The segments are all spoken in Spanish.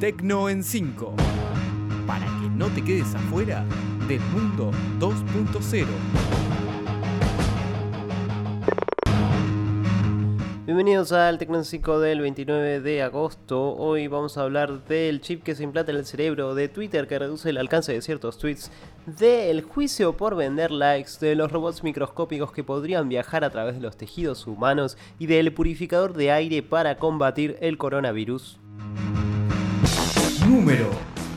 Tecno en 5. Para que no te quedes afuera del mundo 2.0. Bienvenidos al Tecno 5 del 29 de agosto. Hoy vamos a hablar del chip que se implanta en el cerebro, de Twitter que reduce el alcance de ciertos tweets, del juicio por vender likes, de los robots microscópicos que podrían viajar a través de los tejidos humanos y del purificador de aire para combatir el coronavirus. Número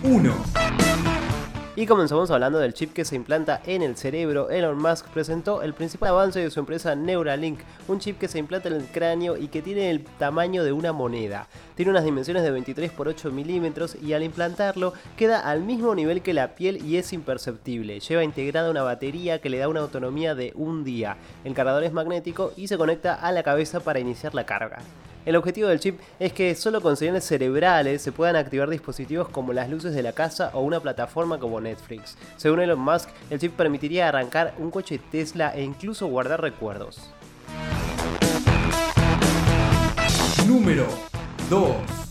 1. Y comenzamos hablando del chip que se implanta en el cerebro. Elon Musk presentó el principal avance de su empresa Neuralink, un chip que se implanta en el cráneo y que tiene el tamaño de una moneda. Tiene unas dimensiones de 23 por 8 milímetros y al implantarlo queda al mismo nivel que la piel y es imperceptible. Lleva integrada una batería que le da una autonomía de un día. El cargador es magnético y se conecta a la cabeza para iniciar la carga. El objetivo del chip es que solo con señales cerebrales se puedan activar dispositivos como las luces de la casa o una plataforma como Netflix. Según Elon Musk, el chip permitiría arrancar un coche Tesla e incluso guardar recuerdos. Número 2.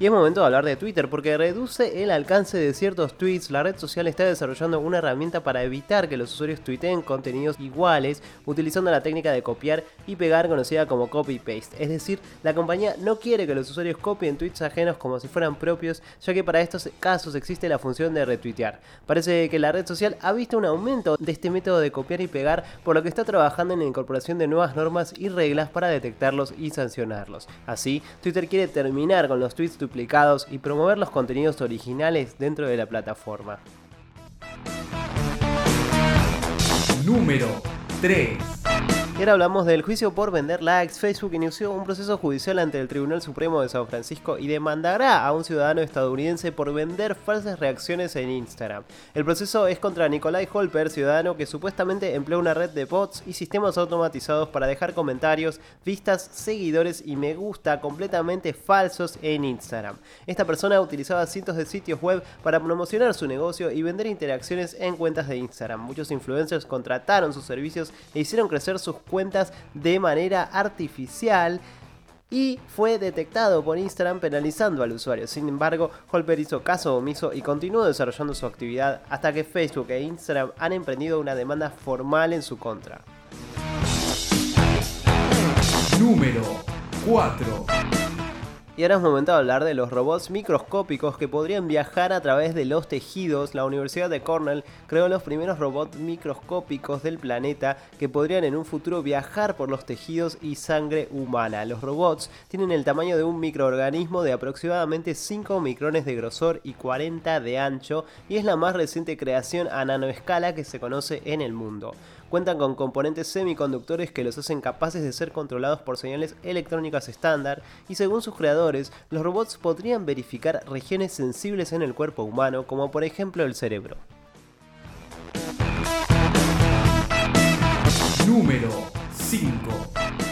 Y es momento de hablar de Twitter porque reduce el alcance de ciertos tweets. La red social está desarrollando una herramienta para evitar que los usuarios tuiteen contenidos iguales utilizando la técnica de copiar y pegar conocida como copy-paste. Es decir, la compañía no quiere que los usuarios copien tweets ajenos como si fueran propios, ya que para estos casos existe la función de retuitear. Parece que la red social ha visto un aumento de este método de copiar y pegar, por lo que está trabajando en la incorporación de nuevas normas y reglas para detectarlos y sancionarlos. Así, Twitter quiere terminar con los tweets y promover los contenidos originales dentro de la plataforma. Número 3. Ahora hablamos del juicio por vender likes. Facebook inició un proceso judicial ante el Tribunal Supremo de San Francisco y demandará a un ciudadano estadounidense por vender falsas reacciones en Instagram. El proceso es contra Nikolai Holper, ciudadano que supuestamente emplea una red de bots y sistemas automatizados para dejar comentarios, vistas, seguidores y me gusta completamente falsos en Instagram. Esta persona utilizaba cientos de sitios web para promocionar su negocio y vender interacciones en cuentas de Instagram. Muchos influencers contrataron sus servicios e hicieron crecer sus cuentas de manera artificial y fue detectado por Instagram penalizando al usuario. Sin embargo, Holper hizo caso omiso y continuó desarrollando su actividad hasta que Facebook e Instagram han emprendido una demanda formal en su contra. Número 4. Y ahora es momento de hablar de los robots microscópicos que podrían viajar a través de los tejidos. La Universidad de Cornell creó los primeros robots microscópicos del planeta que podrían en un futuro viajar por los tejidos y sangre humana. Los robots tienen el tamaño de un microorganismo de aproximadamente 5 micrones de grosor y 40 de ancho y es la más reciente creación a nanoescala que se conoce en el mundo cuentan con componentes semiconductores que los hacen capaces de ser controlados por señales electrónicas estándar y según sus creadores, los robots podrían verificar regiones sensibles en el cuerpo humano como por ejemplo el cerebro. Número 5.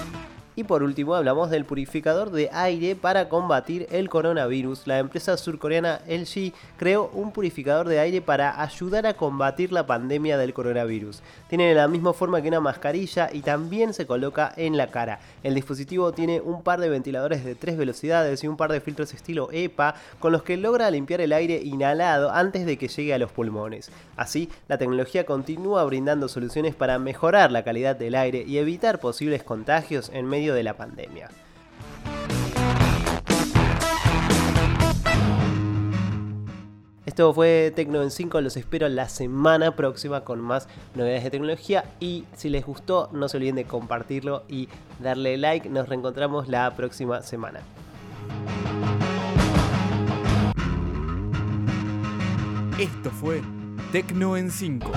Y por último hablamos del purificador de aire para combatir el coronavirus. La empresa surcoreana LG creó un purificador de aire para ayudar a combatir la pandemia del coronavirus. Tiene la misma forma que una mascarilla y también se coloca en la cara. El dispositivo tiene un par de ventiladores de tres velocidades y un par de filtros estilo EPA con los que logra limpiar el aire inhalado antes de que llegue a los pulmones. Así, la tecnología continúa brindando soluciones para mejorar la calidad del aire y evitar posibles contagios en de la pandemia. Esto fue Tecno en 5, los espero la semana próxima con más novedades de tecnología y si les gustó no se olviden de compartirlo y darle like, nos reencontramos la próxima semana. Esto fue Tecno en 5.